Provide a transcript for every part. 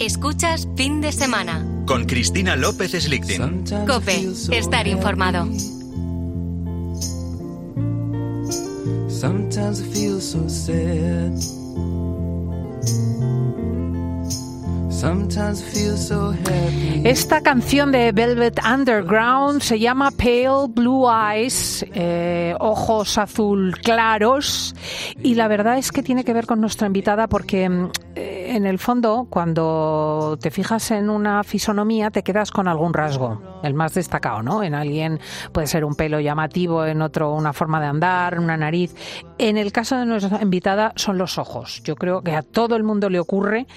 Escuchas fin de semana. Con Cristina López Slichting. Cope, estar informado. Sometimes I feel so sad. Sometimes I feel so happy. Esta canción de Velvet Underground se llama Pale Blue Eyes, eh, ojos azul claros, y la verdad es que tiene que ver con nuestra invitada porque mm, eh, en el fondo cuando te fijas en una fisonomía te quedas con algún rasgo, el más destacado, ¿no? En alguien puede ser un pelo llamativo, en otro una forma de andar, una nariz. En el caso de nuestra invitada son los ojos. Yo creo que a todo el mundo le ocurre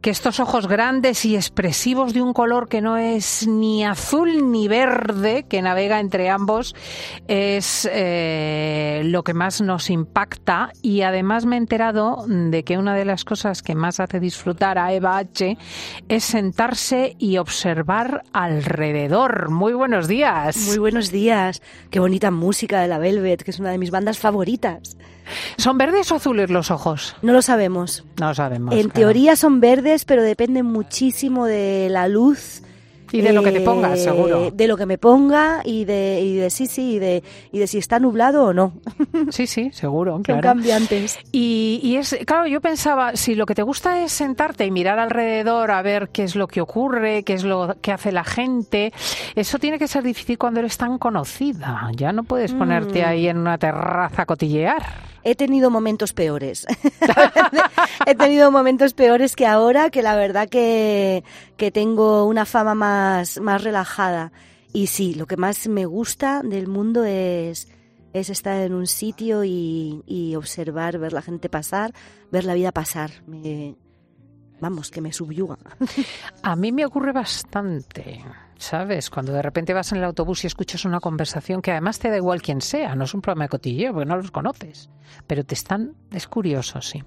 que estos ojos grandes y expresivos de un color que no es ni azul ni verde, que navega entre ambos, es eh, lo que más nos impacta. Y además me he enterado de que una de las cosas que más hace disfrutar a Eva H es sentarse y observar alrededor. Muy buenos días. Muy buenos días. Qué bonita música de la Velvet, que es una de mis bandas favoritas. ¿Son verdes o azules los ojos? No lo sabemos. No lo sabemos. En claro. teoría son verdes, pero depende muchísimo de la luz. Y de lo que te pongas, eh, seguro. De lo que me ponga y de, y de sí, sí, y de, y de si está nublado o no. Sí, sí, seguro, Son claro. cambiantes. Y, y es, claro, yo pensaba, si lo que te gusta es sentarte y mirar alrededor a ver qué es lo que ocurre, qué es lo que hace la gente, eso tiene que ser difícil cuando eres tan conocida. Ya no puedes ponerte Mm. ahí en una terraza a cotillear. He tenido momentos peores. He tenido momentos peores que ahora, que la verdad que, que tengo una fama más, más relajada. Y sí, lo que más me gusta del mundo es, es estar en un sitio y, y observar, ver la gente pasar, ver la vida pasar. Me, vamos, que me subyuga. A mí me ocurre bastante, ¿sabes? Cuando de repente vas en el autobús y escuchas una conversación que además te da igual quién sea, no es un programa de cotilleo porque no los conoces, pero te están, es curioso, sí.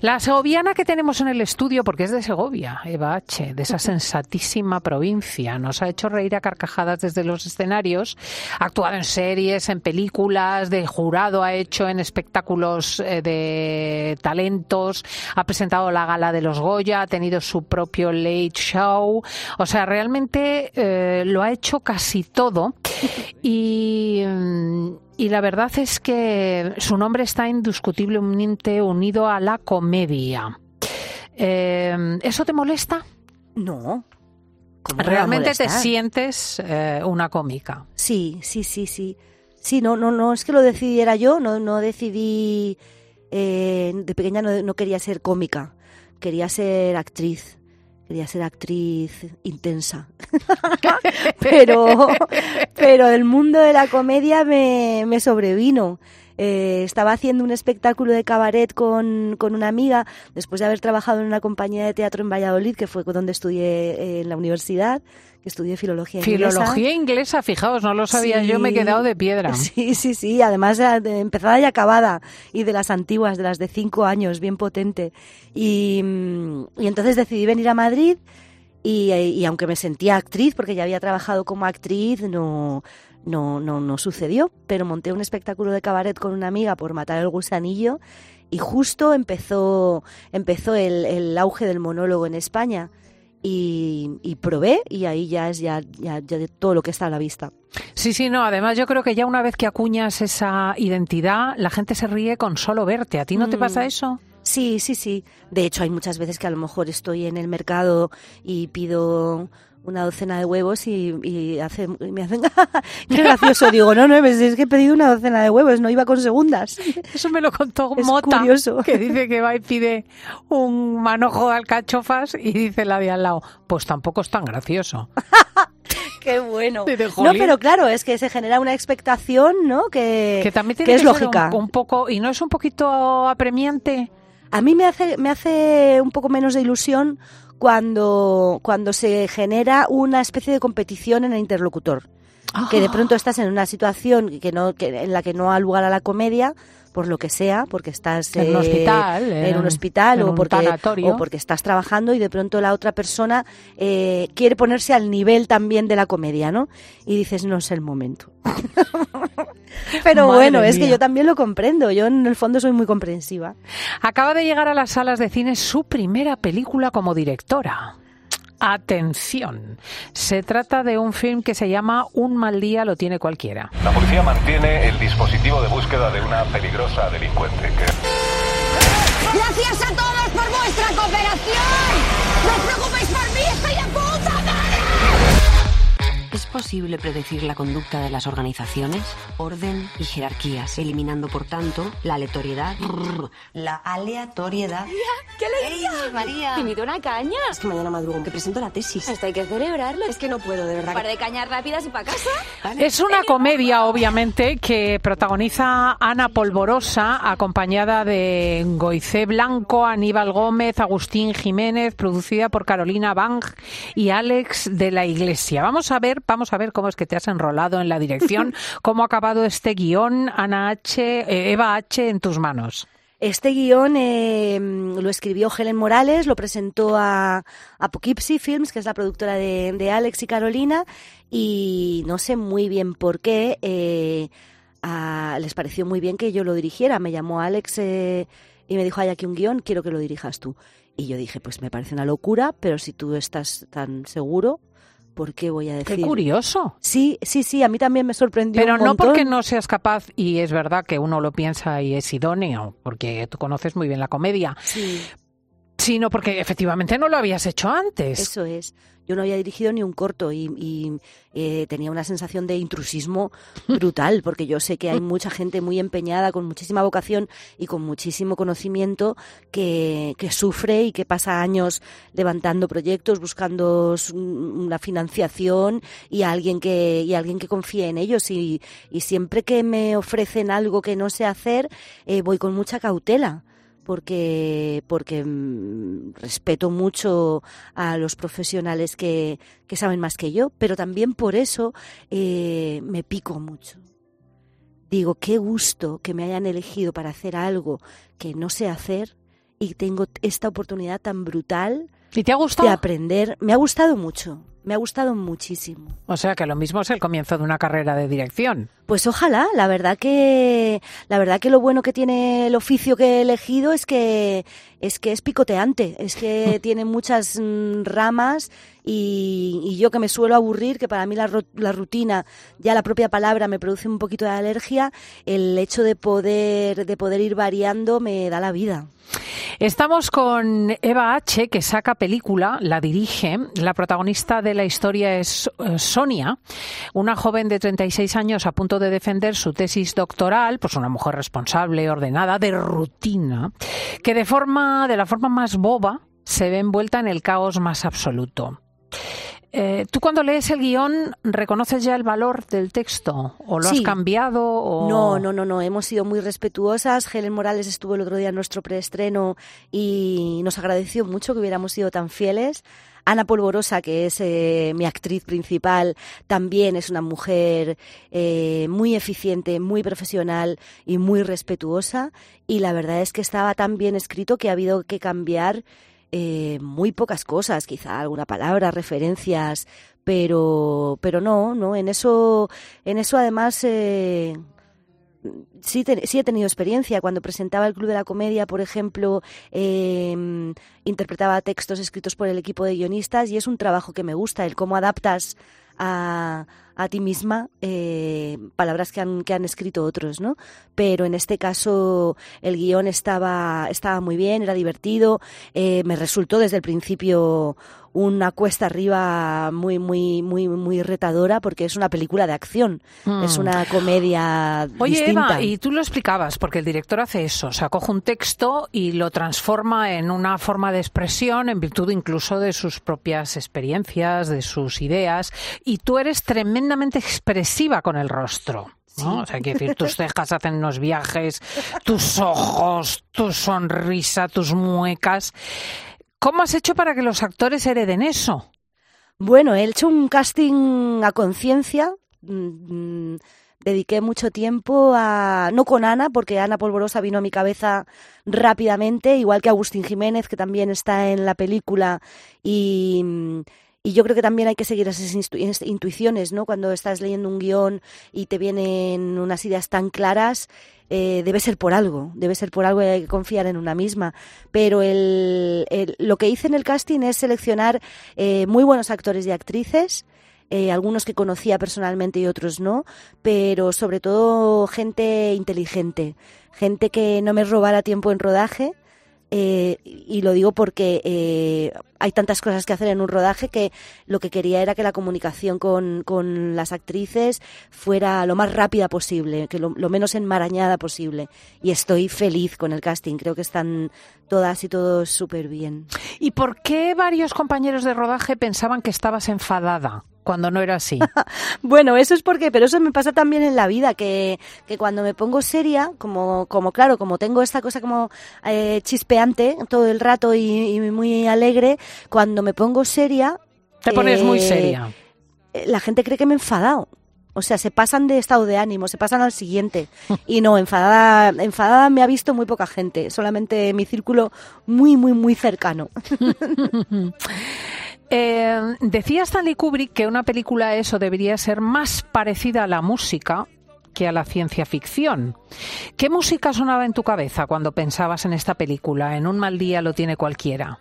La segoviana que tenemos en el estudio, porque es de Segovia, Eva H., de esa sensatísima provincia, nos ha hecho reír a carcajadas desde los escenarios, ha actuado en series, en películas, de jurado ha hecho en espectáculos eh, de talentos, ha presentado la gala de los Goya, ha tenido su propio late show, o sea, realmente eh, lo ha hecho casi todo y, y la verdad es que su nombre está indiscutiblemente unido a la comedia. Eh, ¿Eso te molesta? No. ¿Cómo me va a ¿Realmente te sientes eh, una cómica? Sí, sí, sí, sí. Sí, no, no, no es que lo decidiera yo, no, no decidí. eh, de pequeña no, no quería ser cómica, quería ser actriz. Quería ser actriz intensa. pero, pero el mundo de la comedia me, me sobrevino. Eh, estaba haciendo un espectáculo de cabaret con, con una amiga después de haber trabajado en una compañía de teatro en Valladolid, que fue donde estudié eh, en la universidad, que estudié filología inglesa. Filología inglesa, fijaos, no lo sabía yo, me he quedado de piedra. Sí, sí, sí, además de empezada y acabada, y de las antiguas, de las de cinco años, bien potente. Y, mm, y entonces decidí venir a Madrid y, y aunque me sentía actriz, porque ya había trabajado como actriz, no, no, no, no sucedió, pero monté un espectáculo de cabaret con una amiga por matar el gusanillo y justo empezó, empezó el, el auge del monólogo en España. Y, y probé y ahí ya es ya, ya, ya de todo lo que está a la vista. Sí, sí, no, además yo creo que ya una vez que acuñas esa identidad, la gente se ríe con solo verte. ¿A ti no te Mm. pasa eso? Sí, sí, sí. De hecho, hay muchas veces que a lo mejor estoy en el mercado y pido una docena de huevos y, y hace, y me hacen qué gracioso. Digo, no, no, pues es que he pedido una docena de huevos, no iba con segundas. Eso me lo contó Es Mota, curioso. que dice que va y pide un manojo de alcachofas y dice la de al lado, pues tampoco es tan gracioso. Qué bueno. No, pero claro, es que se genera una expectación, ¿no? Que, Que también tiene que que, es lógica. un, un poco, y no es un poquito apremiante. A mí me hace, me hace un poco menos de ilusión cuando, cuando se genera una especie de competición en el interlocutor. Que de pronto estás en una situación que no, que, en la que no ha lugar a la comedia, por lo que sea, porque estás En un eh, hospital, en un hospital en o, un porque, o porque estás trabajando y de pronto la otra persona eh, quiere ponerse al nivel también de la comedia, ¿no? Y dices, no es el momento. Pero Madre bueno, es que yo también lo comprendo, yo en el fondo soy muy comprensiva. Acaba de llegar a las salas de cine su primera película como directora. Atención, se trata de un film que se llama Un mal día lo tiene cualquiera. La policía mantiene el dispositivo de búsqueda de una peligrosa delincuente que... Gracias a todos por vuestra cooperación. No os ¿Es posible predecir la conducta de las organizaciones? Orden y jerarquías, eliminando por tanto la aleatoriedad. La aleatoriedad. ¡Qué alegría! ¡Ey, María! ¿Te invito a una caña? Es que mañana madrugo, que presento la tesis. Esto hay que celebrarlo. Es que no puedo, de verdad. Un par de cañas rápidas y para casa. Es una comedia, obviamente, que protagoniza Ana Polvorosa, acompañada de Goicé Blanco, Aníbal Gómez, Agustín Jiménez, producida por Carolina Bang y Alex de la Iglesia. Vamos a ver, vamos a ver cómo es que te has enrolado en la dirección, cómo ha acabado este guion, Ana H, eh, Eva H, en tus manos. Este guion eh, lo escribió Helen Morales, lo presentó a, a Poughkeepsie Films, que es la productora de, de Alex y Carolina, y no sé muy bien por qué eh, a- les pareció muy bien que yo lo dirigiera. Me llamó Alex eh, y me dijo, hay aquí un guion, quiero que lo dirijas tú. Y yo dije, pues me parece una locura, pero si tú estás tan seguro, ¿por qué voy a decir? Qué curioso. Sí, sí, sí, a mí también me sorprendió Pero un no porque no seas capaz, y es verdad que uno lo piensa y es idóneo, porque tú conoces muy bien la comedia, Sí. Sino porque efectivamente no lo habías hecho antes. Eso es. Yo no había dirigido ni un corto y, eh, tenía una sensación de intrusismo brutal, porque yo sé que hay mucha gente muy empeñada, con muchísima vocación y con muchísimo conocimiento que, sufre y que pasa años levantando proyectos, buscando s- una financiación y alguien que, y alguien que confíe en ellos. Y, y siempre que me ofrecen algo que no sé hacer, eh, voy con mucha cautela porque porque mm, respeto mucho a los profesionales que, que saben más que yo, pero también por eso eh, me pico mucho. Digo, qué gusto que me hayan elegido para hacer algo que no sé hacer y tengo esta oportunidad tan brutal ¿Y te ha de gustado? aprender. Me ha gustado mucho, me ha gustado muchísimo. O sea que lo mismo es el comienzo de una carrera de dirección. Pues ojalá, la verdad que la verdad que lo bueno que tiene el oficio que he elegido es que es que es picoteante, es que tiene muchas mm, ramas y, yo que me suelo aburrir, que para mí la, la rutina, ya la propia palabra me produce un poquito de alergia, el hecho de poder de poder ir variando me da la vida. Estamos con Eva H., que saca película, la dirige. La protagonista de la historia es eh, Sonia, una joven de 36 años a punto de defender su tesis doctoral, pues una mujer responsable, ordenada, de rutina, que de forma, de la forma más boba, se ve envuelta en el caos más absoluto. Eh, ¿Tú cuando lees el guion reconoces ya el valor del texto? ¿O lo has cambiado? O... No, no, no, no, hemos sido muy respetuosas. Helen Morales estuvo el otro día en nuestro preestreno y nos agradeció mucho que hubiéramos sido tan fieles. Ana Polvorosa, que es eh, mi actriz principal, también es una mujer eh, muy eficiente, muy profesional y muy respetuosa. Y la verdad es que estaba tan bien escrito que ha habido que cambiar eh, muy pocas cosas, quizá alguna palabra, referencias, pero, pero no, no, en eso, en eso además eh, sí, sí he tenido experiencia. Cuando presentaba el Club de la Comedia, por ejemplo, eh, interpretaba textos escritos por el equipo de guionistas y es un trabajo que me gusta, el cómo adaptas a, ti misma eh, palabras que han, que han escrito otros, ¿no? Pero en este caso el guion estaba, estaba muy bien, era divertido, eh, me resultó desde el principio una cuesta arriba muy, muy, muy, muy retadora porque es una película de acción, Mm. es una comedia Oye, distinta. Eva, y tú lo explicabas, porque el director hace eso, o sea, coge un texto y lo transforma en una forma de expresión en virtud incluso de sus propias experiencias, de sus ideas, y tú eres tremendamente expresiva con el rostro. ¿no? O sea, quiero decir, tus cejas hacen unos viajes, tus ojos, tu sonrisa, tus muecas. ¿Cómo has hecho para que los actores hereden eso? Bueno, he hecho un casting a conciencia. mm, mm, Dediqué mucho tiempo a. No con Ana, porque Ana Polvorosa vino a mi cabeza rápidamente, igual que Agustín Jiménez, que también está en la película. Y, y yo creo que también hay que seguir esas intuiciones, ¿no? Cuando estás leyendo un guion y te vienen unas ideas tan claras, eh, debe ser por algo, debe ser por algo y hay que confiar en una misma. Pero el- lo que hice en el casting es seleccionar eh, muy buenos actores y actrices, eh, algunos que conocía personalmente y otros no, pero sobre todo gente inteligente, gente que no me robara tiempo en rodaje. Eh, y lo digo porque eh, hay tantas cosas que hacer en un rodaje que lo que quería era que la comunicación con, con las actrices fuera lo más rápida posible, que lo, lo menos enmarañada posible. Y estoy feliz con el casting, creo que están todas y todos súper bien. ¿Y por qué varios compañeros de rodaje pensaban que estabas enfadada cuando no era así? Bueno, eso es porque, pero eso me pasa también en la vida, que, que cuando me pongo seria, como, como claro, como tengo esta cosa como eh, chispeante todo el rato y, y muy alegre, cuando me pongo seria... Te pones muy eh, seria. eh, La gente cree que me he enfadado. O sea, se pasan de estado de ánimo, se pasan al siguiente. Y no, enfadada, enfadada me ha visto muy poca gente, solamente mi círculo muy, muy, muy cercano. Eh, decía Stanley Kubrick que una película eso debería ser más parecida a la música que a la ciencia ficción. ¿Qué música sonaba en tu cabeza cuando pensabas en esta película? En un mal día lo tiene cualquiera.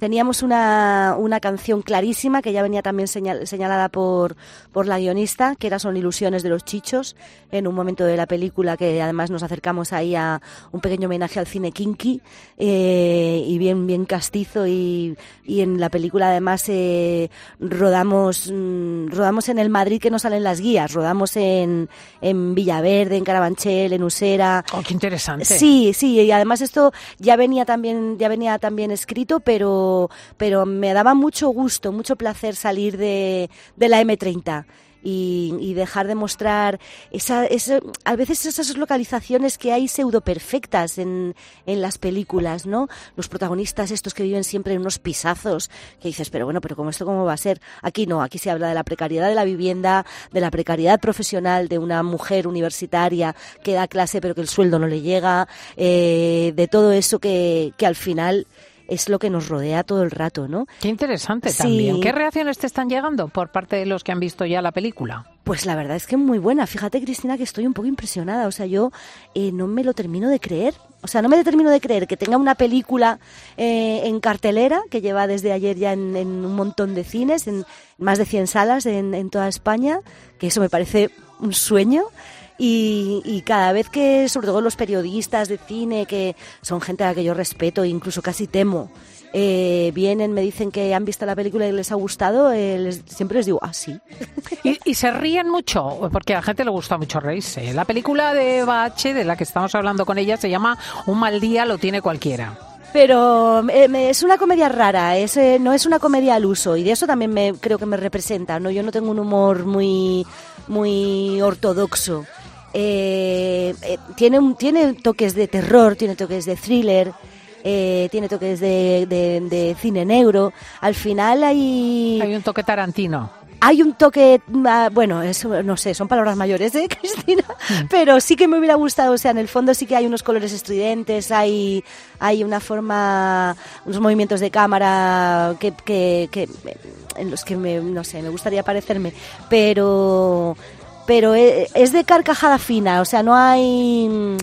Teníamos una, una canción clarísima que ya venía también señal- señalada por, por la guionista, que era Son ilusiones de los chichos, en un momento de la película que además nos acercamos ahí a un pequeño homenaje al cine kinky eh, y bien, bien castizo y, y en la película además eh, rodamos, mm, rodamos en el Madrid que no salen las guías, rodamos en, en Villaverde, en Carabanchel, en Usera, Oh, qué interesante. Sí, sí, y además esto ya venía también, ya venía también escrito, pero, pero me daba mucho gusto, mucho placer salir de, de la M30 y, y dejar de mostrar esa, esa- a veces esas localizaciones que hay pseudo perfectas en, en las películas, ¿no? Los protagonistas estos que viven siempre en unos pisazos, que dices, pero bueno, pero ¿cómo esto cómo va a ser? Aquí no, aquí se habla de la precariedad de la vivienda, de la precariedad profesional de una mujer universitaria que da clase pero que el sueldo no le llega, eh, de todo eso que, que al final es lo que nos rodea todo el rato, ¿no? Qué interesante Sí. también. ¿Qué reacciones te están llegando por parte de los que han visto ya la película? Pues la verdad es que muy buena. Fíjate, Cristina, que estoy un poco impresionada. O sea, yo eh, no me lo termino de creer. O sea, no me termino de creer que tenga una película eh, en cartelera, que lleva desde ayer ya en, en un montón de cines, en más de 100 salas en, en toda España, que eso me parece un sueño. Y, y cada vez que, sobre todo los periodistas de cine, que son gente a la que yo respeto e incluso casi temo, eh, vienen, me dicen que han visto la película y les ha gustado, eh, les- siempre les digo, ah, sí. Y, y se ríen mucho, porque a la gente le gusta mucho reírse. La película de Eva H., de la que estamos hablando con ella, se llama Un mal día lo tiene cualquiera. Pero eh, me- es una comedia rara, es, eh, no es una comedia al uso y de eso también me, creo que me representa. ¿no? Yo no tengo un humor muy, muy ortodoxo. Eh, eh, tiene, un- tiene toques de terror, tiene toques de thriller, eh, tiene toques de, de- de cine negro. Al final hay, Hay un toque tarantino. hay un toque, ah, bueno, eso no sé, son palabras mayores, ¿eh, Cristina? Pero sí que me hubiera gustado, o sea, en el fondo sí que hay unos colores estridentes, hay, hay una forma, unos movimientos de cámara que, que, que- en los que me, no sé, me gustaría parecerme, pero, pero e- es de carcajada fina, o sea, no hay...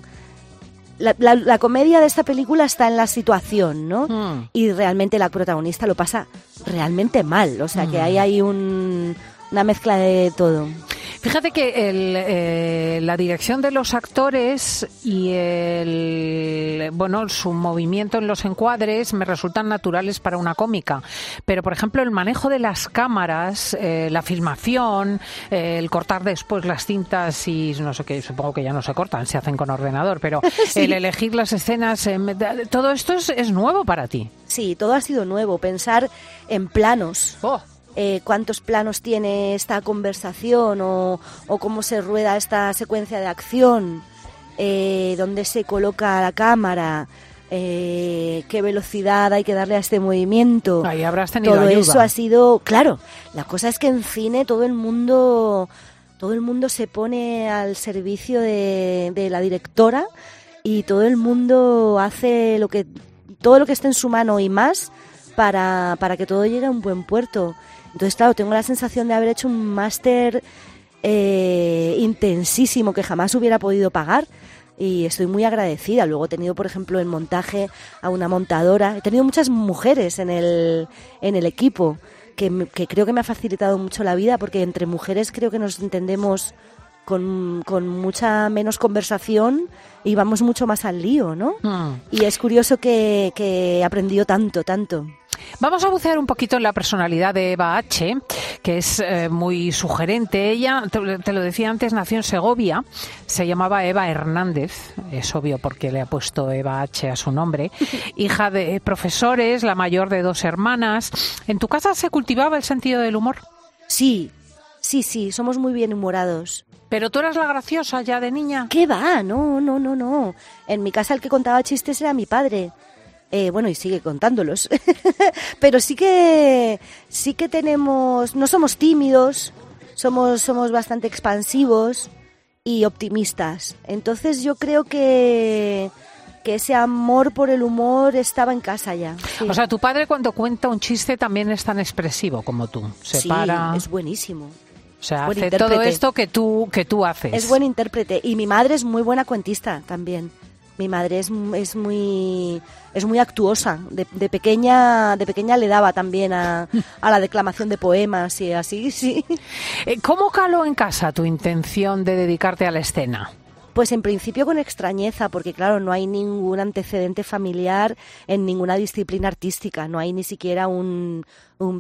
La, la- la comedia de esta película está en la situación, ¿no? Mm. Y realmente la protagonista lo pasa realmente mal. O sea, que ahí hay un, una mezcla de todo. Fíjate que el, eh, la dirección de los actores y el, bueno, su movimiento en los encuadres me resultan naturales para una cómica. Pero, por ejemplo, el manejo de las cámaras, eh, la filmación, eh, el cortar después las cintas y no sé qué, supongo que ya no se cortan, se hacen con ordenador, pero el elegir las escenas, eh, todo esto es, es nuevo para ti. Sí, todo ha sido nuevo. Pensar en planos. Oh. Eh, cuántos planos tiene esta conversación o, o cómo se rueda esta secuencia de acción, eh, dónde se coloca la cámara, eh, qué velocidad hay que darle a este movimiento. Ahí habrás tenido todo ayuda. eso ha sido, claro, la cosa es que en cine todo el mundo, todo el mundo se pone al servicio de, de la directora y todo el mundo hace lo que, todo lo que esté en su mano y más para, para que todo llegue a un buen puerto. Entonces, claro, tengo la sensación de haber hecho un máster eh, intensísimo que jamás hubiera podido pagar y estoy muy agradecida. Luego he tenido, por ejemplo, en montaje a una montadora. He tenido muchas mujeres en el, en el equipo, que, que creo que me ha facilitado mucho la vida, porque entre mujeres creo que nos entendemos con, con mucha menos conversación y vamos mucho más al lío, ¿no? Mm. Y es curioso que, que he aprendido tanto, tanto. Vamos a bucear un poquito en la personalidad de Eva H., que es eh, muy sugerente. Ella, te, te lo decía antes, nació en Segovia, se llamaba Eva Hernández, es obvio porque le ha puesto Eva H. a su nombre, hija de profesores, la mayor de dos hermanas. ¿En tu casa se cultivaba el sentido del humor? Sí, sí, sí, somos muy bien humorados. ¿Pero tú eras la graciosa ya de niña? ¿Qué va? No, no, no, no. En mi casa el que contaba chistes era mi padre. Eh, bueno, y sigue contándolos. Pero sí que, sí que tenemos, no somos tímidos, somos, somos bastante expansivos y optimistas. Entonces yo creo que, que ese amor por el humor estaba en casa ya. Sí. O sea, tu padre cuando cuenta un chiste también es tan expresivo como tú. Se Sí, para, es buenísimo. o sea, hace todo esto que tú, que tú haces. Es buen intérprete y mi madre es muy buena cuentista también. Mi madre es, es muy es muy actuosa. De, pequeña de pequeña le daba también a, a la declamación de poemas y así, sí. Eh, ¿Cómo caló en casa tu intención de dedicarte a la escena? Pues en principio con extrañeza, porque claro, no hay ningún antecedente familiar en ninguna disciplina artística, no hay ni siquiera un,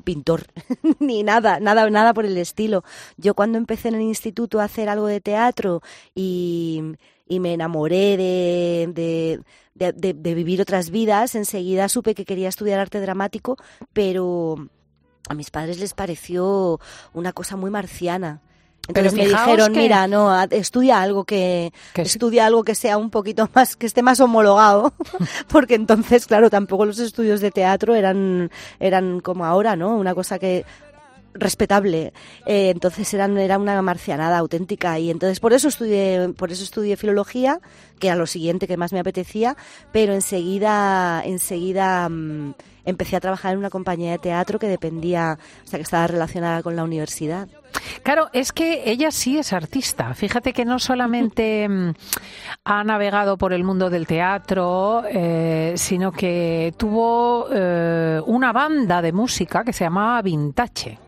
pintor, ni nada, nada, nada por el estilo. Yo cuando empecé en el instituto a hacer algo de teatro y, y me enamoré de, de, de- de- de vivir otras vidas, enseguida supe que quería estudiar arte dramático, pero a mis padres les pareció una cosa muy marciana. Pero Entonces me fijaos dijeron, que- mira, no, estudia algo que, estudia algo que sea un poquito más, que esté más homologado, porque entonces, claro, tampoco los estudios de teatro eran, eran como ahora, ¿no? Una cosa que respetable. Eh, entonces eran, era una marcianada auténtica y entonces por eso estudié, por eso estudié filología, que era lo siguiente que más me apetecía, pero enseguida, enseguida mm, empecé a trabajar en una compañía de teatro que dependía, o sea que estaba relacionada con la universidad. Claro, es que ella sí es artista. Fíjate que no solamente mm, ha navegado por el mundo del teatro, eh, sino que tuvo eh, una banda de música que se llamaba Vintage.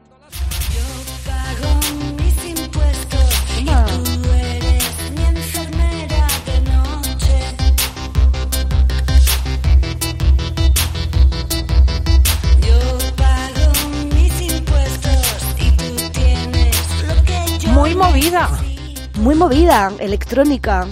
Movida. Muy movida, electrónica.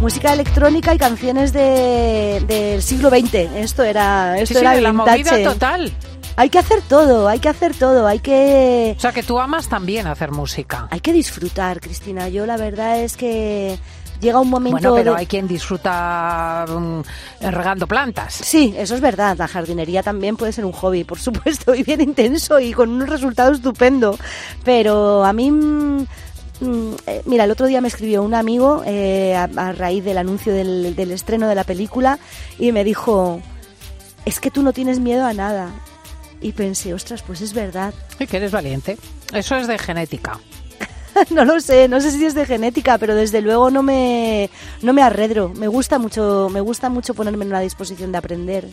Música electrónica y canciones de, del siglo XX. Esto era, Sí, esto sí, era de la movida total. Hay que hacer todo, hay que hacer todo, hay que O sea, que tú amas también hacer música. hay que disfrutar, Cristina. Yo la verdad es que llega un momento Bueno, pero de- hay quien disfruta mm, regando plantas. Sí, eso es verdad. La jardinería también puede ser un hobby, por supuesto, y bien intenso y con un resultado estupendo. Pero a mí, mira, el otro día me escribió un amigo eh, a, a raíz del anuncio del, del estreno de la película y me dijo, es que tú no tienes miedo a nada. Y pensé, ostras, pues es verdad. Y que eres valiente. Eso es de genética. no lo sé, no sé si es de genética, pero desde luego no me, no me arredro. Me gusta mucho, me gusta mucho ponerme en una disposición de aprender.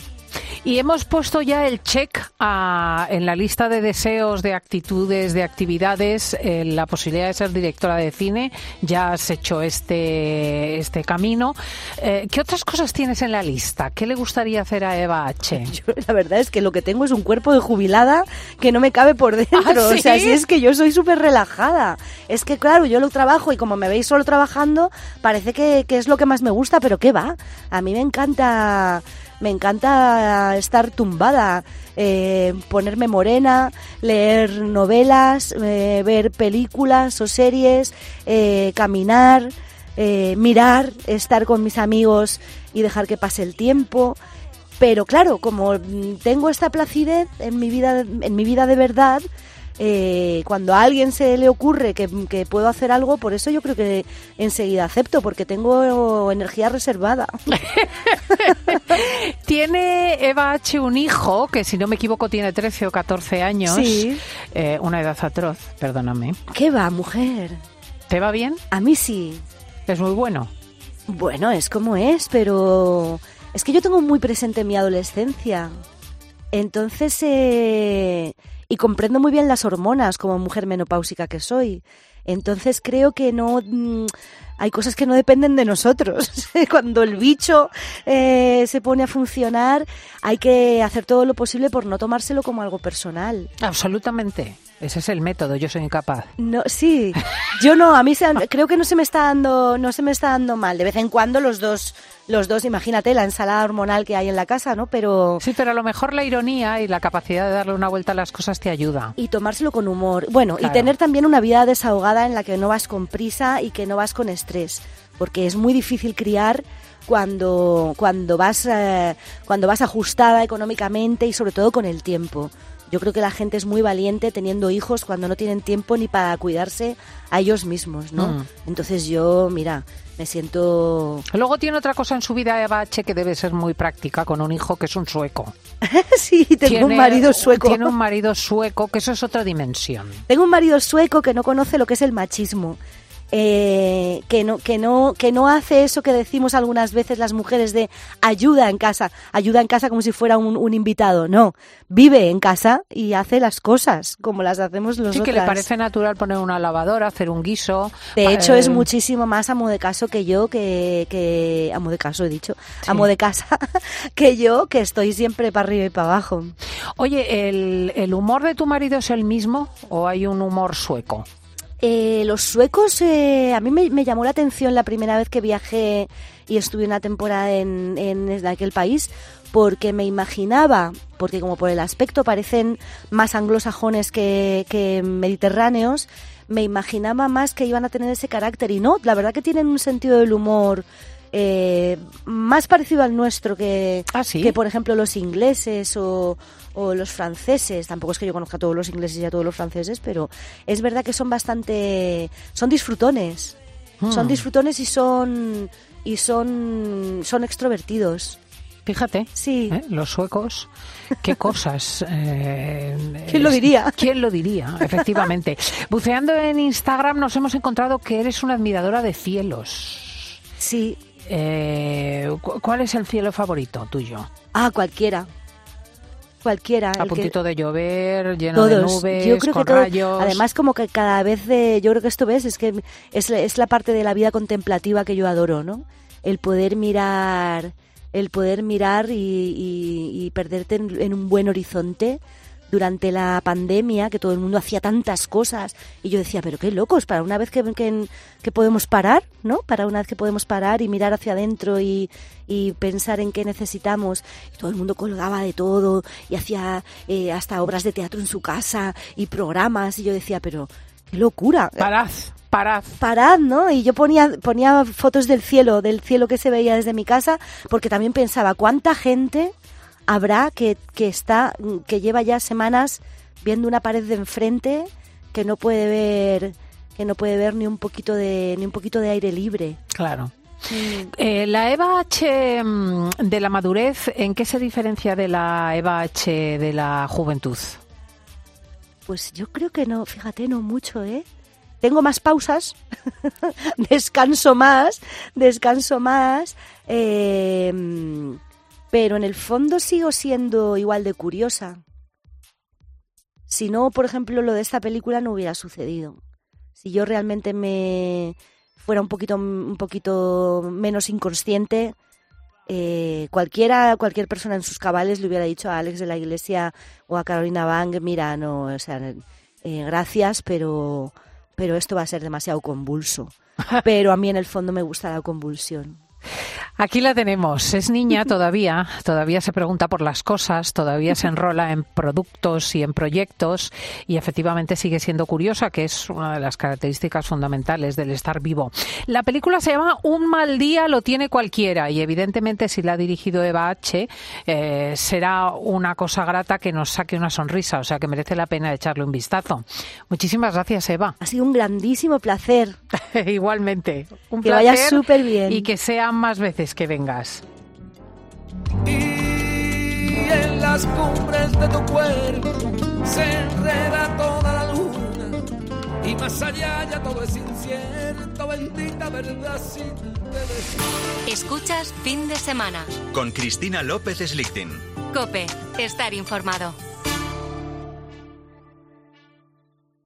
Y hemos puesto ya el check a- en la lista de deseos, de actitudes, de actividades, eh, la posibilidad de ser directora de cine. Ya has hecho este, este camino. Eh, ¿Qué otras cosas tienes en la lista? ¿Qué le gustaría hacer a Eva H? Yo, la verdad es que lo que tengo es un cuerpo de jubilada que no me cabe por dentro. ¿Ah, O sea, sí? si es que yo soy súper relajada. Es que, claro, yo lo trabajo y como me veis solo trabajando, parece que, que es lo que más me gusta, pero ¿qué va? A mí me encanta, me encanta estar tumbada, eh, ponerme morena, leer novelas, eh, ver películas o series, eh, caminar, mirar, estar con mis amigos y dejar que pase el tiempo. Pero claro, como tengo esta placidez en mi vida, en mi vida de verdad, eh, cuando a alguien se le ocurre que, que puedo hacer algo, por eso yo creo que enseguida acepto, porque tengo energía reservada. Tiene Eva H. un hijo que, si no me equivoco, tiene 13 o 14 años. Sí. Eh, una edad atroz, perdóname. ¿Qué va, mujer? ¿Te va bien? A mí sí. Es muy bueno. Bueno, es como es, pero es que yo tengo muy presente mi adolescencia. Entonces, eh, y comprendo muy bien las hormonas como mujer menopáusica que soy. Entonces creo que no mm, hay cosas que no dependen de nosotros. Cuando el bicho eh, se pone a funcionar, hay que hacer todo lo posible por no tomárselo como algo personal. Absolutamente. Ese es el método. Yo soy incapaz. No, sí, yo no, a mí se- creo que no se me está dando, no se me está dando mal. De vez en cuando los dos, los dos, imagínate la ensalada hormonal que hay en la casa, ¿no? Pero Sí, pero a lo mejor la ironía y la capacidad de darle una vuelta a las cosas te ayuda. y tomárselo con humor. Bueno, Claro. y tener también una vida desahogada en la que no vas con prisa y que no vas con estrés, porque es muy difícil criar cuando cuando vas eh, cuando vas ajustada económicamente y sobre todo con el tiempo. Yo creo que la gente es muy valiente teniendo hijos cuando no tienen tiempo ni para cuidarse a ellos mismos, ¿no? Mm. Entonces yo, mira, me siento Luego tiene otra cosa en su vida, Eva H., que debe ser muy práctica con un hijo que es un sueco. sí, tengo Tiene- un marido sueco. Tiene un marido sueco, que eso es otra dimensión. Tengo un marido sueco que no conoce lo que es el machismo. Eh, que no que no que no hace eso que decimos algunas veces las mujeres de ayuda en casa ayuda en casa como si fuera un, un invitado no vive en casa y hace las cosas como las hacemos nosotras Sí, que le parece natural poner una lavadora, hacer un guiso. de hecho eh, es muchísimo más amo de caso que yo que, que amo de caso he dicho Sí. amo de casa que yo que estoy siempre para arriba y para abajo Oye, ¿el, ¿el humor de tu marido es el mismo o hay un humor sueco? Eh, los suecos, eh, a mí me, me llamó la atención la primera vez que viajé y estuve una temporada en, en aquel país, porque me imaginaba, porque como por el aspecto parecen más anglosajones que, que mediterráneos, me imaginaba más que iban a tener ese carácter. Y no, la verdad que tienen un sentido del humor eh, más parecido al nuestro que, ¿Ah, sí? que por ejemplo los ingleses o, o los franceses. Tampoco es que yo conozca a todos los ingleses y a todos los franceses, pero es verdad que son bastante, son disfrutones, Hmm. son disfrutones y son y son son extrovertidos. Fíjate. Sí. ¿eh? Los suecos, qué cosas. eh, ¿Quién lo diría? ¿Quién lo diría? Efectivamente. Buceando en Instagram nos hemos encontrado que eres una admiradora de cielos. Sí. Eh, cu- ¿Cuál es el cielo favorito tuyo? Ah, cualquiera. Cualquiera. A que- puntito de llover, lleno de nubes, yo creo con que todo- rayos. además como que cada vez de, yo creo que esto ves es que es, la- es la parte de la vida contemplativa que yo adoro, ¿no? El poder mirar, el poder mirar y, y- y perderte en, en un buen horizonte durante la pandemia, que todo el mundo hacía tantas cosas, y yo decía, pero qué locos, para una vez que, que, que podemos parar, ¿no? Para una vez que podemos parar y mirar hacia adentro y, y pensar en qué necesitamos. Y todo el mundo colgaba de todo y hacía eh, hasta obras de teatro en su casa y programas, y yo decía, pero qué locura. Parad, parad. Parad, ¿no? Y yo ponía, ponía fotos del cielo, del cielo que se veía desde mi casa, porque también pensaba, ¿cuánta gente habrá que, que está, que lleva ya semanas viendo una pared de enfrente que no puede ver, que no puede ver ni un poquito de, ni un poquito de aire libre? Claro. Eh, la Eva H mm, de la madurez, ¿en qué se diferencia de la Eva H de la juventud? Pues yo creo que no, fíjate, no mucho, ¿eh? Tengo más pausas, descanso más, descanso más, eh, pero en el fondo sigo siendo igual de curiosa. Si no, por ejemplo, lo de esta película no hubiera sucedido. Si yo realmente me fuera un poquito, un poquito menos inconsciente, eh, cualquiera, cualquier persona en sus cabales le hubiera dicho a Alex de la Iglesia o a Carolina Bang, mira, no, o sea, eh, gracias, pero, pero esto va a ser demasiado convulso. Pero a mí en el fondo me gusta la convulsión. Aquí la tenemos. Es niña todavía, todavía se pregunta por las cosas, todavía se enrola en productos y en proyectos y efectivamente sigue siendo curiosa, que es una de las características fundamentales del estar vivo. La película se llama Un mal día lo tiene cualquiera y evidentemente si la ha dirigido Eva H eh, será una cosa grata que nos saque una sonrisa, o sea que merece la pena echarle un vistazo. Muchísimas gracias, Eva. Ha sido un grandísimo placer. Igualmente. Un Que vaya placer súper bien. Y que sean más veces que vengas. Y en las cumbres de tu cuerpo se enreda toda la luna. Y más allá ya todo es incierto, bendita verdad sin te. Escuchas fin de semana. Con Cristina López Slichting. Cope, estar informado.